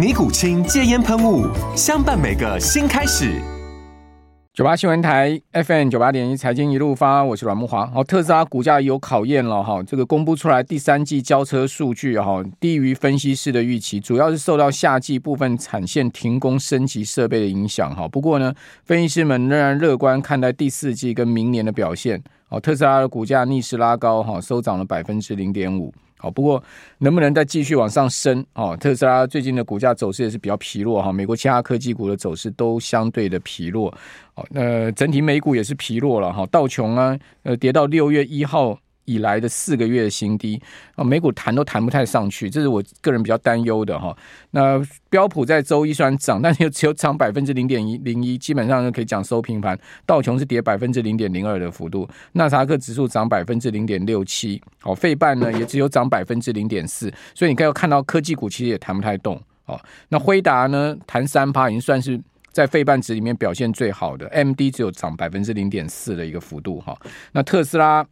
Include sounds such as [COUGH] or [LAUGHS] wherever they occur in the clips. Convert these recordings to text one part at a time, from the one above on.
尼古清戒烟喷雾，相伴每个新开始。九八新闻台 FM 九八点一财经一路发，我是阮慕华。哦，特斯拉股价有考验了哈，这个公布出来第三季交车数据哈，低于分析师的预期，主要是受到夏季部分产线停工升级设备的影响哈。不过呢，分析师们仍然乐观看待第四季跟明年的表现。哦，特斯拉的股价逆势拉高哈，收涨了百分之零点五。好，不过能不能再继续往上升？哦，特斯拉最近的股价走势也是比较疲弱哈。美国其他科技股的走势都相对的疲弱。哦，那整体美股也是疲弱了哈。道琼啊，呃，跌到六月一号以来的四个月的新低啊，美股弹都弹不太上去，这是我个人比较担忧的哈。那标普在周一虽然涨，但是又只有涨百分之零点一零一，基本上可以讲收平盘。道琼是跌百分之零点零二的幅度，纳斯达克指数涨百分之零点六七，好，费半呢也只有涨百分之零点四，所以你可以看到科技股其实也弹不太动。哦，那辉达呢弹三趴，已经算是在费半值里面表现最好的，MD 只有涨百分之零点四的一个幅度哈。那特斯拉。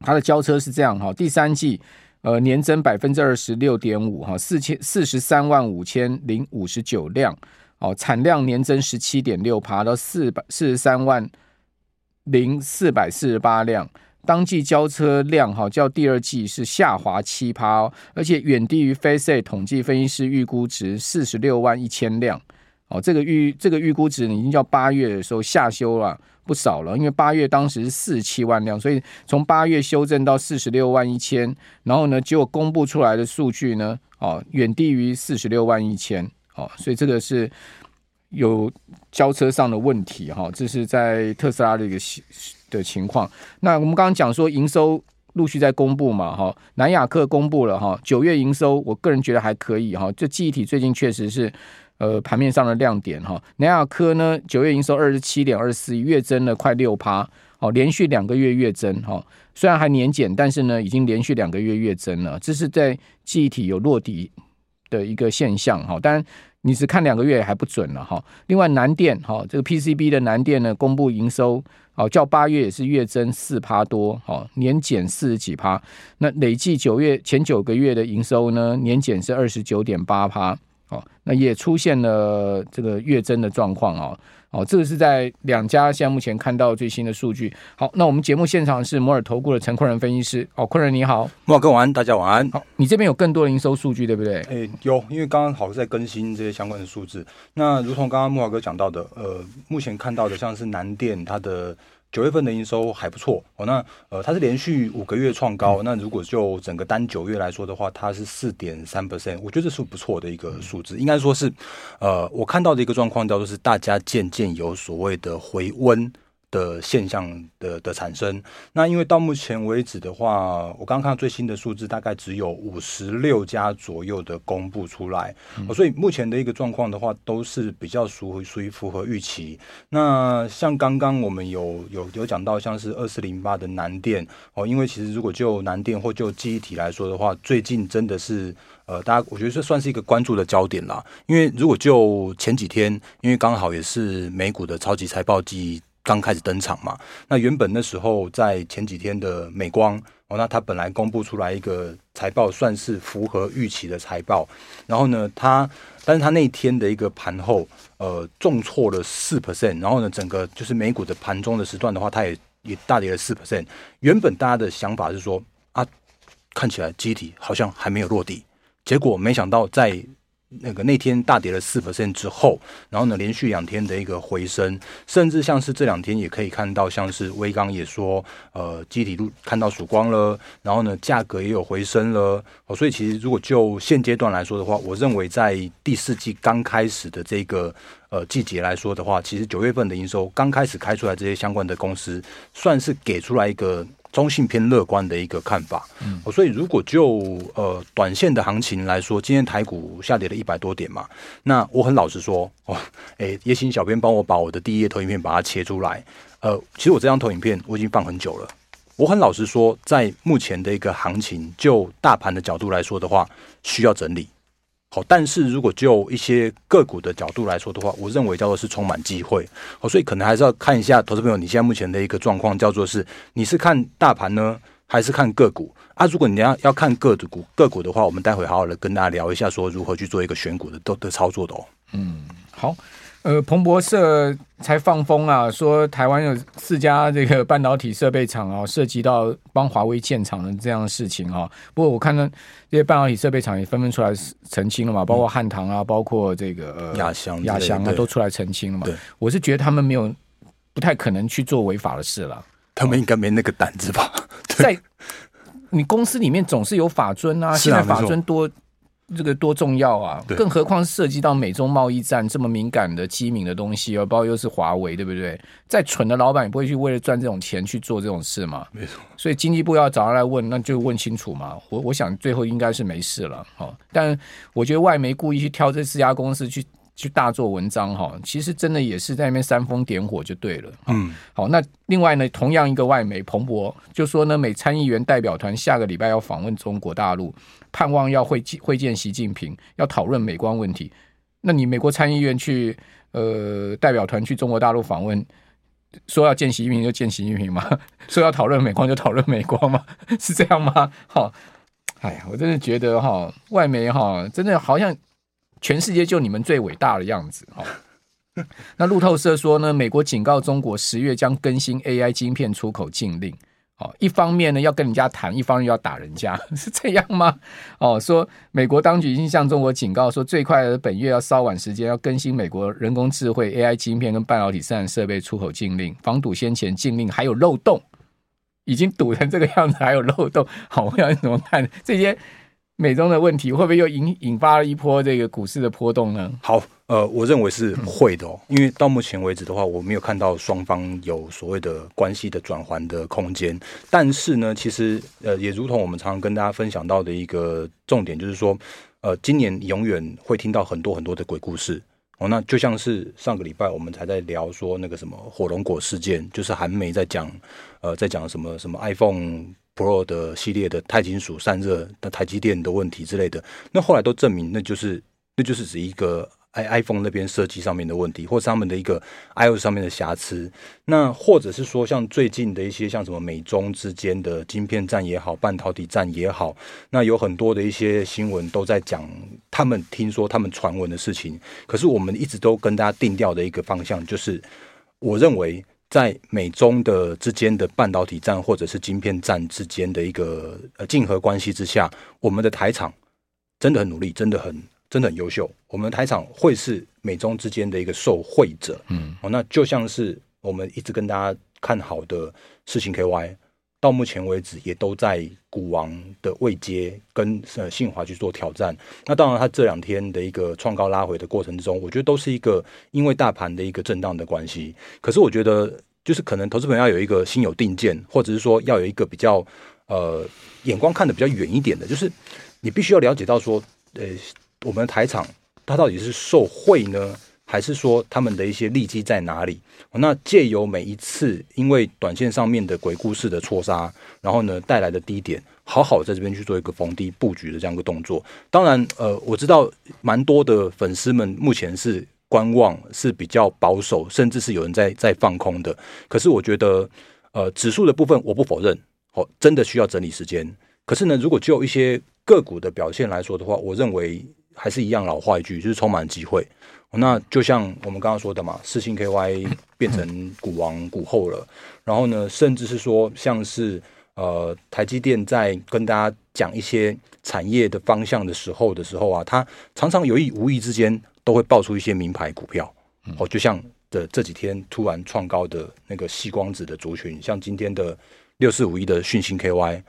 它的交车是这样哈，第三季呃年增百分之二十六点五哈，四千四十三万五千零五十九辆哦，产量年增十七点六趴到四百四十三万零四百四十八辆，当季交车量哈较第二季是下滑七趴哦，而且远低于 facet 统计分析师预估值四十六万一千辆哦，这个预这个预估值已经叫八月的时候下修了。不少了，因为八月当时是四七万辆，所以从八月修正到四十六万一千，然后呢，结果公布出来的数据呢，哦，远低于四十六万一千，哦，所以这个是有交车上的问题哈，这是在特斯拉的一个的情况。那我们刚刚讲说营收陆续在公布嘛，哈，南亚克公布了哈，九月营收，我个人觉得还可以哈，这记忆体最近确实是。呃，盘面上的亮点哈，南亚科呢，九月营收二十七点二四亿，月增了快六趴，好，连续两个月月增哈。虽然还年减，但是呢，已经连续两个月月增了，这是在记忆体有落底的一个现象哈。当然，你只看两个月还不准了哈。另外，南电哈，这个 PCB 的南电呢，公布营收，哦，较八月也是月增四趴多，哦，年减四十几趴。那累计九月前九个月的营收呢，年减是二十九点八趴。哦，那也出现了这个月增的状况啊，哦，这个是在两家现在目前看到最新的数据。好，那我们节目现场是摩尔投顾的陈坤仁分析师。哦，坤仁你好，慕驊哥晚安，大家晚安。好，你这边有更多的营收数据对不对？诶，有，因为刚刚好在更新这些相关的数字。那如同刚刚慕驊哥讲到的，呃，目前看到的像是南电它的。九月份的营收还不错哦，那呃，它是连续五个月创高。那如果就整个单九月来说的话，它是四点三 percent，我觉得这是不错的一个数字。应该说是，呃，我看到的一个状况叫做是大家渐渐有所谓的回温。的现象的的产生，那因为到目前为止的话，我刚刚看到最新的数字，大概只有五十六家左右的公布出来，嗯，所以目前的一个状况的话，都是比较属属于符合预期。那像刚刚我们有有有讲到，像是二四零八的南电哦，因为其实如果就南电或就记忆体来说的话，最近真的是呃，大家我觉得这算是一个关注的焦点啦。因为如果就前几天，因为刚好也是美股的超级财报季。刚开始登场嘛，那原本那时候在前几天的美光哦，那它本来公布出来一个财报，算是符合预期的财报。然后呢，它但是它那一天的一个盘后，呃，重挫了四 percent。然后呢，整个就是美股的盘中的时段的话，它也也大跌了四 percent。原本大家的想法是说啊，看起来机体好像还没有落地，结果没想到在那个那天大跌了四 percent 之后，然后呢，连续两天的一个回升，甚至像是这两天也可以看到，像是威刚也说，呃，记忆体路看到曙光了，然后呢，价格也有回升了。哦，所以其实如果就现阶段来说的话，我认为在第四季刚开始的这个呃季节来说的话，其实九月份的营收刚开始开出来，这些相关的公司算是给出来一个。中性偏乐观的一个看法，嗯，所以如果就呃短线的行情来说，今天台股下跌了一百多点嘛，那我很老实说，哦，诶，也请小编帮我把我的第一页投影片把它切出来，呃，其实我这张投影片我已经放很久了，我很老实说，在目前的一个行情，就大盘的角度来说的话，需要整理。好，但是如果就一些个股的角度来说的话，我认为叫做是充满机会。好，所以可能还是要看一下投资朋友你现在目前的一个状况，叫做是你是看大盘呢，还是看个股啊？如果你要要看个股个股的话，我们待会好好的跟大家聊一下，说如何去做一个选股的都的操作的哦。嗯，好。呃，彭博社才放风啊，说台湾有四家这个半导体设备厂啊，涉及到帮华为建厂的这样的事情啊。不过我看到这些半导体设备厂也纷纷出来澄清了嘛，包括汉唐啊，包括这个亚翔、亚翔啊，都出来澄清了嘛。对，我是觉得他们没有不太可能去做违法的事了。他们应该没那个胆子吧？在你公司里面总是有法尊啊，[LAUGHS] 现在法尊多。这个多重要啊！更何况涉及到美中贸易战这么敏感的机敏的东西，包括又是华为，对不对？再蠢的老板也不会去为了赚这种钱去做这种事嘛。没错。所以经济部要找他来问，那就问清楚嘛。我我想最后应该是没事了。哈，但我觉得外媒故意去挑这四家公司去。去大做文章哈，其实真的也是在那边煽风点火就对了。嗯，好，那另外呢，同样一个外媒彭博就说呢，美参议员代表团下个礼拜要访问中国大陆，盼望要会会见习近平，要讨论美光问题。那你美国参议员去呃代表团去中国大陆访问，说要见习近平就见习近平吗？[LAUGHS] 说要讨论美光就讨论美光吗？[LAUGHS] 是这样吗？好，[LAUGHS] 哎呀，我真的觉得哈，外媒哈，真的好像。全世界就你们最伟大的样子，那路透社说呢，美国警告中国十月将更新 AI 晶片出口禁令。哦，一方面呢要跟人家谈，一方面要打人家，[LAUGHS] 是这样吗？哦，说美国当局已经向中国警告说，最快本月要稍晚时间要更新美国人工智慧 AI 晶片跟半导体生产设备出口禁令，防堵先前禁令还有漏洞，已经堵成这个样子还有漏洞。好，我要怎么看这些？美中的问题会不会又引引发了一波这个股市的波动呢？好，呃，我认为是会的哦，因为到目前为止的话，我没有看到双方有所谓的关系的转换的空间。但是呢，其实呃，也如同我们常常跟大家分享到的一个重点，就是说，呃，今年永远会听到很多很多的鬼故事哦。那就像是上个礼拜我们才在聊说那个什么火龙果事件，就是韩媒在讲，呃，在讲什么什么 iPhone。Pro 的系列的钛金属散热的台积电的问题之类的，那后来都证明，那就是那就是指一个 i iPhone 那边设计上面的问题，或是他们的一个 iOS 上面的瑕疵。那或者是说，像最近的一些像什么美中之间的晶片战也好，半导体战也好，那有很多的一些新闻都在讲他们听说他们传闻的事情。可是我们一直都跟大家定调的一个方向，就是我认为。在美中的之间的半导体战或者是晶片战之间的一个呃竞合关系之下，我们的台厂真的很努力，真的很真的很优秀。我们的台厂会是美中之间的一个受惠者，嗯，哦，那就像是我们一直跟大家看好的事情 KY。到目前为止，也都在股王的位阶跟呃信华去做挑战。那当然，它这两天的一个创高拉回的过程之中，我觉得都是一个因为大盘的一个震荡的关系。可是，我觉得就是可能投资朋友要有一个心有定见，或者是说要有一个比较呃眼光看得比较远一点的，就是你必须要了解到说，呃，我们的台厂它到底是受惠呢？还是说他们的一些利基在哪里？那借由每一次因为短线上面的鬼故事的错杀，然后呢带来的低点，好好在这边去做一个逢低布局的这样一个动作。当然，呃，我知道蛮多的粉丝们目前是观望，是比较保守，甚至是有人在在放空的。可是我觉得，呃，指数的部分我不否认，哦，真的需要整理时间。可是呢，如果就一些个股的表现来说的话，我认为还是一样老话一句，就是充满机会。那就像我们刚刚说的嘛，四星 KY 变成股王股后了，然后呢，甚至是说像是呃台积电在跟大家讲一些产业的方向的时候的时候啊，它常常有意无意之间都会爆出一些名牌股票，哦，就像的这几天突然创高的那个细光子的族群，像今天的六四五一的讯星 KY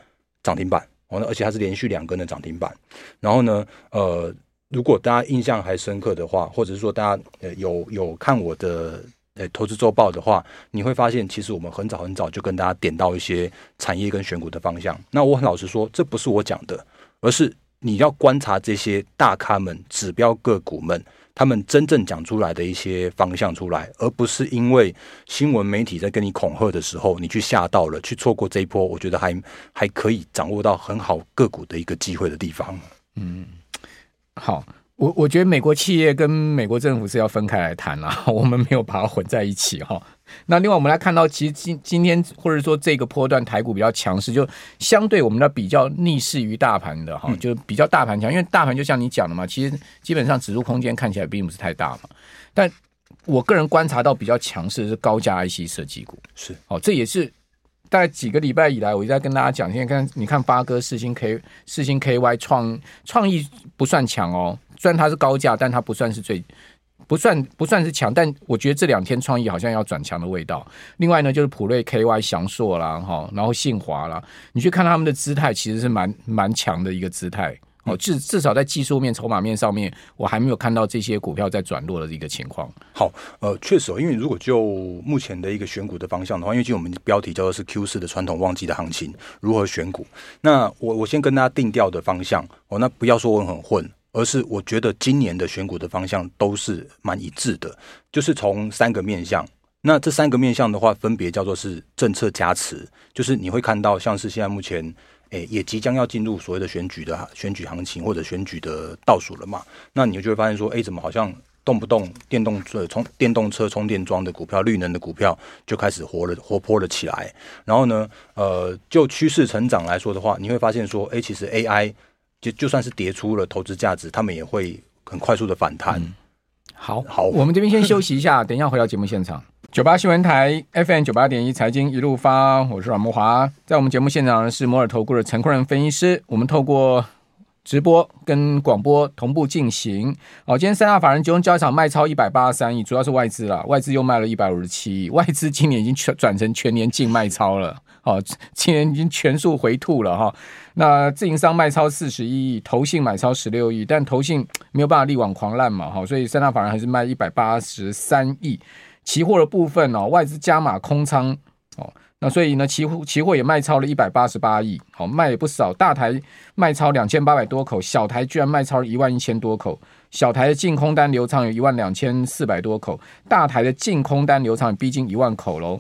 涨停板，哦，而且它是连续两根的涨停板，然后呢，呃。如果大家印象还深刻的话，或者是说大家呃有有看我的呃投资周报的话，你会发现其实我们很早很早就跟大家点到一些产业跟选股的方向。那我很老实说，这不是我讲的，而是你要观察这些大咖们、指标个股们他们真正讲出来的一些方向出来，而不是因为新闻媒体在跟你恐吓的时候，你去吓到了，去错过这一波，我觉得还还可以掌握到很好个股的一个机会的地方。嗯。好，我我觉得美国企业跟美国政府是要分开来谈啦，[LAUGHS] 我们没有把它混在一起哈。那另外我们来看到，其实今今天或者说这个波段台股比较强势，就相对我们的比较逆势于大盘的哈，就比较大盘强，因为大盘就像你讲的嘛，其实基本上指数空间看起来并不是太大嘛。但我个人观察到比较强势的是高价 IC 设计股，是哦，这也是。大概几个礼拜以来，我一直在跟大家讲，现在看你看发哥、四星 K、四星 KY 创创意不算强哦，虽然它是高价，但它不算是最不算不算是强，但我觉得这两天创意好像要转强的味道。另外呢，就是普瑞 KY 祥硕啦，哈，然后信华啦，你去看他们的姿态，其实是蛮蛮强的一个姿态。哦，至至少在技术面、筹码面上面，我还没有看到这些股票在转弱的一个情况。好，呃，确实，因为如果就目前的一个选股的方向的话，因为就我们标题叫做是 Q 四的传统旺季的行情，如何选股？那我我先跟大家定调的方向哦，那不要说我很混，而是我觉得今年的选股的方向都是蛮一致的，就是从三个面向。那这三个面向的话，分别叫做是政策加持，就是你会看到像是现在目前。诶，也即将要进入所谓的选举的选举行情或者选举的倒数了嘛？那你就会发现说，诶，怎么好像动不动电动车充电动车充电桩的股票、绿能的股票就开始活了、活泼了起来？然后呢，呃，就趋势成长来说的话，你会发现说，诶，其实 AI 就就算是跌出了投资价值，他们也会很快速的反弹。嗯、好，好，我们这边先休息一下，等一下回到节目现场。九八新闻台 FM 九八点一财经一路发，我是阮慕华，在我们节目现场是摩尔投顾的陈坤仁分析师，我们透过直播跟广播同步进行。好，今天三大法人集中交易场卖超一百八十三亿，主要是外资啦，外资又卖了一百五十七亿，外资今年已经全转成全年净卖超了，好，今年已经全数回吐了哈。那自营商卖超四十一亿，投信买超十六亿，但投信没有办法力挽狂澜嘛，哈，所以三大法人还是卖一百八十三亿。期货的部分哦，外资加码空仓哦，那所以呢，期货期货也卖超了一百八十八亿，好，卖也不少。大台卖超两千八百多口，小台居然卖超了一万一千多口，小台的净空单流仓有一万两千四百多口，大台的净空单流仓逼近一万口喽。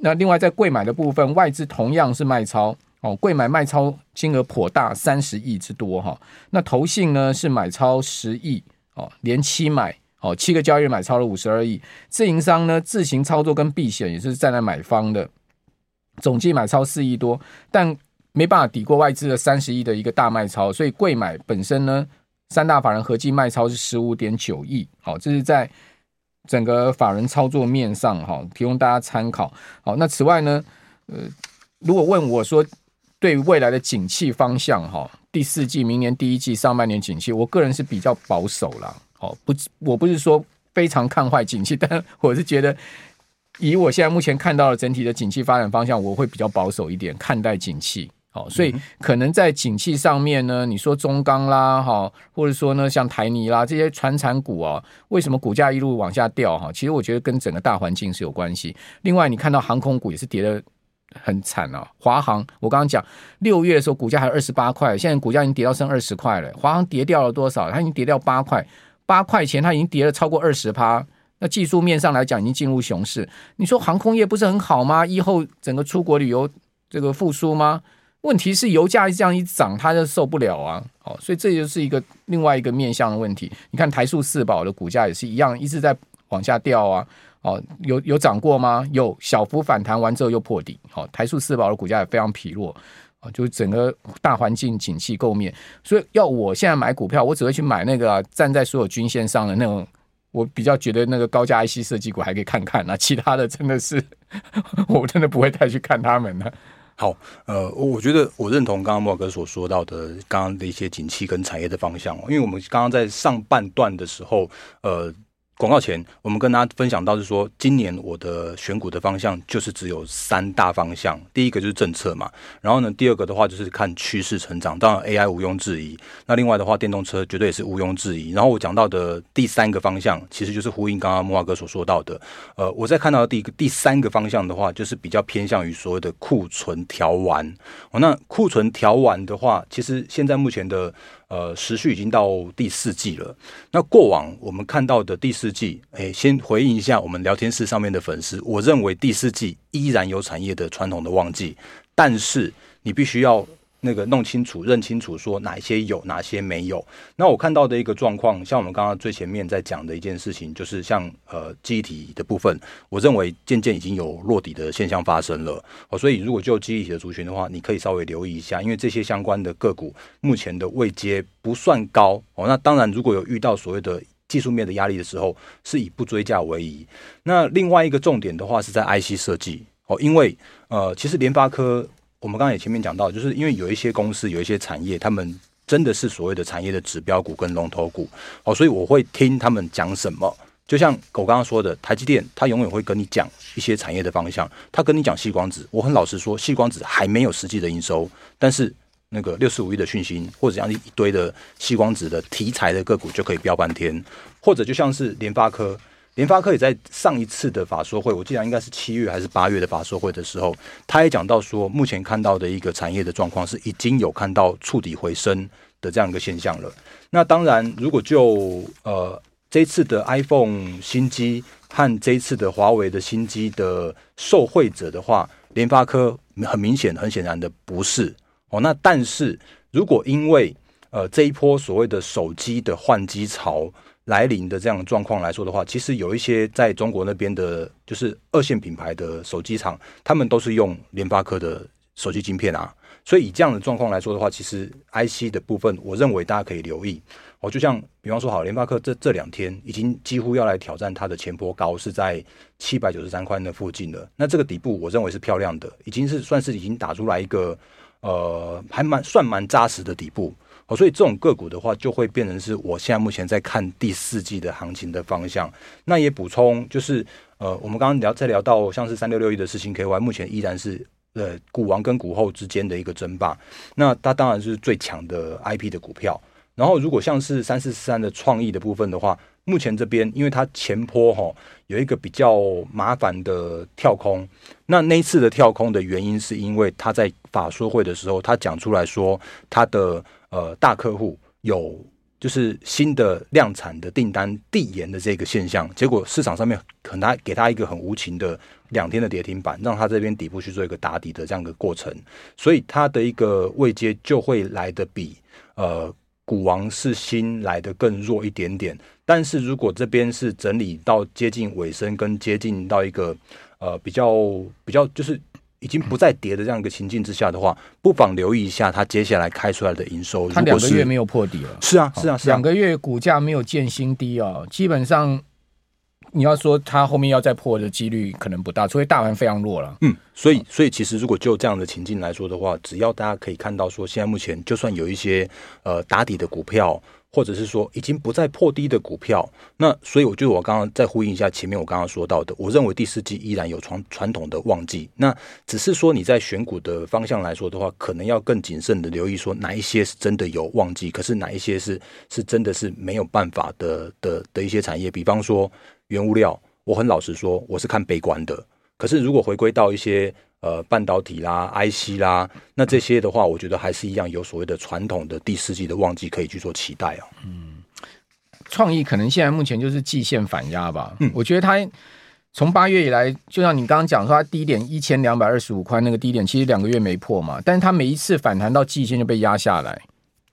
那另外在柜买的部分，外资同样是卖超哦，柜买卖超金额颇大，三十亿之多哈。那投信呢是买超十亿哦，连七买。哦，七个交易日买超了五十二亿，自营商呢自行操作跟避险也是站在买方的，总计买超四亿多，但没办法抵过外资的三十亿的一个大卖超，所以贵买本身呢，三大法人合计卖超是十五点九亿。好，这是在整个法人操作面上哈，提供大家参考。好，那此外呢，呃，如果问我说对未来的景气方向哈，第四季、明年第一季、上半年景气，我个人是比较保守啦。哦，不，我不是说非常看坏景气，[LAUGHS] 但我是觉得，以我现在目前看到的整体的景气发展方向，我会比较保守一点看待景气。好，所以可能在景气上面呢，你说中钢啦，哈，或者说呢像台泥啦这些传产股啊，为什么股价一路往下掉？哈，其实我觉得跟整个大环境是有关系。另外，你看到航空股也是跌的很惨啊，华航，我刚刚讲六月的时候股价还有二十八块，现在股价已经跌到剩二十块了。华航跌掉了多少？它已经跌掉八块。八块钱，它已经跌了超过二十趴。那技术面上来讲，已经进入熊市。你说航空业不是很好吗？以后整个出国旅游这个复苏吗？问题是油价这样一涨，它就受不了啊！哦，所以这就是一个另外一个面向的问题。你看台塑四宝的股价也是一样，一直在往下掉啊。哦，有有涨过吗？有小幅反弹完之后又破底。好，台塑四宝的股价也非常疲弱。啊，就整个大环境景气构面，所以要我现在买股票，我只会去买那个、站在所有均线上的那种。我比较觉得那个高价 IC 设计股还可以看看，那其他的真的是我真的不会太去看他们了。好，呃，我觉得我认同刚刚莫哥所说到的刚刚的一些景气跟产业的方向，因为我们刚刚在上半段的时候，呃。广告前，我们跟大家分享到是说，今年我的选股的方向就是只有三大方向。第一个就是政策嘛，然后呢，第二个的话就是看趋势成长，当然 AI 毋庸置疑。那另外的话，电动车绝对也是毋庸置疑。然后我讲到的第三个方向，其实就是呼应刚刚木华哥所说到的。呃，我在看到的第一个、第三个方向的话，就是比较偏向于所谓的库存调完。那库存调完的话，其实现在目前的。呃，时序已经到第四季了。那过往我们看到的第四季，哎，先回应一下我们聊天室上面的粉丝。我认为第四季依然有产业的传统的旺季，但是你必须要。那个弄清楚、认清楚，说哪些有，哪些没有。那我看到的一个状况，像我们刚刚最前面在讲的一件事情，就是像呃记忆体的部分，我认为渐渐已经有落底的现象发生了。哦，所以如果就记忆体的族群的话，你可以稍微留意一下，因为这些相关的个股目前的位阶不算高哦。那当然，如果有遇到所谓的技术面的压力的时候，是以不追价为宜。那另外一个重点的话是在 IC 设计哦，因为呃，其实联发科。我们刚才也前面讲到，就是因为有一些公司、有一些产业，他们真的是所谓的产业的指标股跟龙头股，哦，所以我会听他们讲什么。就像我刚刚说的，台积电，他永远会跟你讲一些产业的方向。他跟你讲矽光子，我很老实说，矽光子还没有实际的营收，但是那个六四五亿的讯息，或者这样一堆的矽光子的题材的个股就可以飙半天，或者就像是联发科。联发科也在上一次的法说会，我记得应该是七月还是八月的法说会的时候，他也讲到说，目前看到的一个产业的状况是已经有看到触底回升的这样一个现象了。那当然，如果就呃这次的 iPhone 新机和这次的华为的新机的受惠者的话，联发科很明显、很显然的不是哦。那但是如果因为呃这一波所谓的手机的换机潮，来临的这样的状况来说的话，其实有一些在中国那边的，就是二线品牌的手机厂，他们都是用联发科的手机晶片啊。所以以这样的状况来说的话，其实 IC 的部分，我认为大家可以留意。哦，就像比方说，好，联发科这这两天已经几乎要来挑战它的前波高，是在七百九十三块那附近了。那这个底部，我认为是漂亮的，已经是算是已经打出来一个呃，还蛮算蛮扎实的底部。哦，所以这种个股的话，就会变成是我现在目前在看第四季的行情的方向。那也补充，就是呃，我们刚刚聊在聊到像是三六六一的四星 KY，目前依然是呃股王跟股后之间的一个争霸。那它当然是最强的 IP 的股票。然后如果像是三四三的创意的部分的话，目前这边因为它前波哈有一个比较麻烦的跳空。那那一次的跳空的原因是因为他在法说会的时候，他讲出来说他的。呃，大客户有就是新的量产的订单递延的这个现象，结果市场上面可能给他一个很无情的两天的跌停板，让他这边底部去做一个打底的这样一个过程，所以他的一个位阶就会来得比呃股王是新来的更弱一点点。但是如果这边是整理到接近尾声，跟接近到一个呃比较比较就是。已经不再跌的这样一个情境之下的话，不妨留意一下它接下来开出来的营收。它两个月没有破底了，是啊，是啊，是啊，两个月股价没有见新低哦。基本上你要说它后面要再破的几率可能不大，除非大盘非常弱了。嗯，所以所以其实如果就这样的情境来说的话，只要大家可以看到说，现在目前就算有一些呃打底的股票。或者是说已经不再破低的股票，那所以我觉得我刚刚再呼应一下前面我刚刚说到的，我认为第四季依然有传传统的旺季，那只是说你在选股的方向来说的话，可能要更谨慎的留意说哪一些是真的有旺季，可是哪一些是是真的是没有办法的的的一些产业，比方说原物料，我很老实说我是看悲观的，可是如果回归到一些。呃，半导体啦、IC 啦，那这些的话，我觉得还是一样有所谓的传统的第四季的旺季可以去做期待哦。嗯，创意可能现在目前就是季线反压吧。嗯，我觉得它从八月以来，就像你刚刚讲说，它低点一千两百二十五块那个低点，其实两个月没破嘛，但是它每一次反弹到季线就被压下来。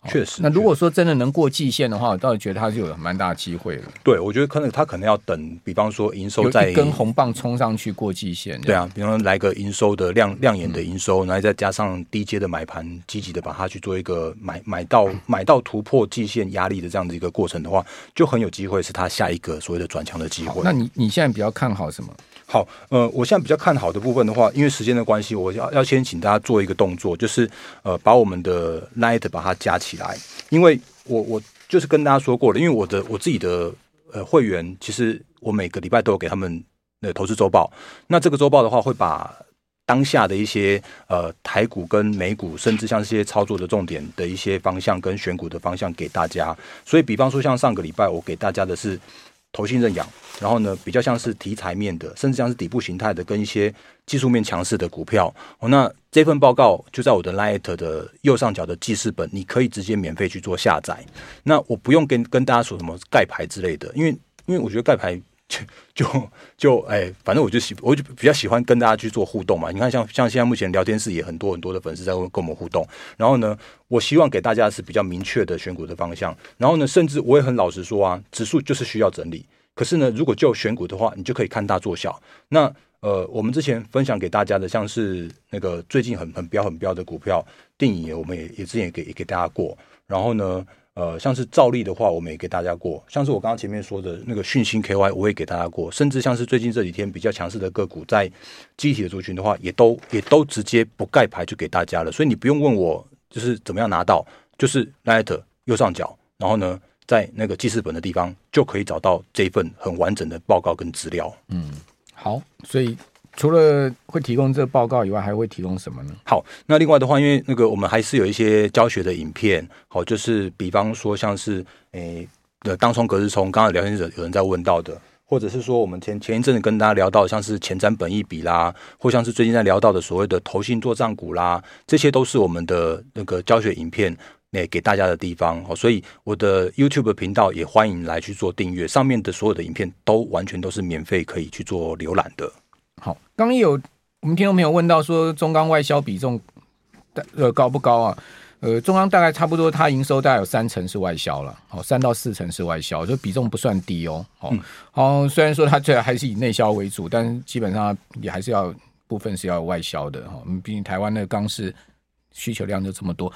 确实。那如果说真的能过季线的话，我倒是觉得它是有蛮大机会的。对，我觉得可能它可能要等，比方说营收在跟红棒冲上去过季线。对啊，比方说来个营收的亮亮眼的营收，嗯、然后再加上低阶的买盘，积极的把它去做一个买买到 [LAUGHS] 买到突破季线压力的这样的一个过程的话，就很有机会是它下一个所谓的转强的机会。那你你现在比较看好什么？好，呃，我现在比较看好的部分的话，因为时间的关系，我要要先请大家做一个动作，就是呃，把我们的 Light 把它加起来，因为我我就是跟大家说过了，因为我的我自己的呃会员，其实我每个礼拜都有给他们的投资周报，那这个周报的话，会把当下的一些呃台股跟美股，甚至像这些操作的重点的一些方向跟选股的方向给大家，所以比方说像上个礼拜我给大家的是。投信认养，然后呢，比较像是题材面的，甚至像是底部形态的，跟一些技术面强势的股票。哦，那这份报告就在我的 Light 的右上角的记事本，你可以直接免费去做下载。那我不用跟跟大家说什么盖牌之类的，因为因为我觉得盖牌 [LAUGHS] 就就就哎，反正我就喜我就比较喜欢跟大家去做互动嘛。你看像像现在目前聊天室也很多很多的粉丝在跟我们互动，然后呢，我希望给大家是比较明确的选股的方向。然后呢，甚至我也很老实说啊，指数就是需要整理。可是呢，如果就选股的话，你就可以看大做小。那呃，我们之前分享给大家的，像是那个最近很很标很标的股票，电影我们也也之前也给也给大家过。然后呢，呃，像是兆利的话，我们也给大家过。像是我刚刚前面说的那个讯芯 KY，我也给大家过。甚至像是最近这几天比较强势的个股，在集体的族群的话，也都也都直接不盖牌就给大家了。所以你不用问我就是怎么样拿到，就是 Light 右上角，然后呢，在那个记事本的地方，就可以找到这份很完整的报告跟资料。嗯，好，所以除了会提供这个报告以外，还会提供什么呢？好，那另外的话，因为那个我们还是有一些教学的影片，好，就是比方说像是诶的当冲隔日冲，刚刚聊天者有人在问到的，或者是说我们前前一阵子跟大家聊到像是前瞻本益比啦，或像是最近在聊到的所谓的投信作帐股啦，这些都是我们的那个教学影片。那给大家的地方，所以我的 YouTube 频道也欢迎来去做订阅，上面的所有的影片都完全都是免费可以去做浏览的。好，刚刚有我们听众朋友问到说，中钢外销比重呃高不高啊？呃，中钢大概差不多，它营收大概有三成是外销了，哦，三到四成是外销，就比重不算低哦。哦，好、嗯，虽然说它这还是以内销为主，但基本上也还是要部分是要外销的哈。毕竟台湾的钢是。需求量就这么多，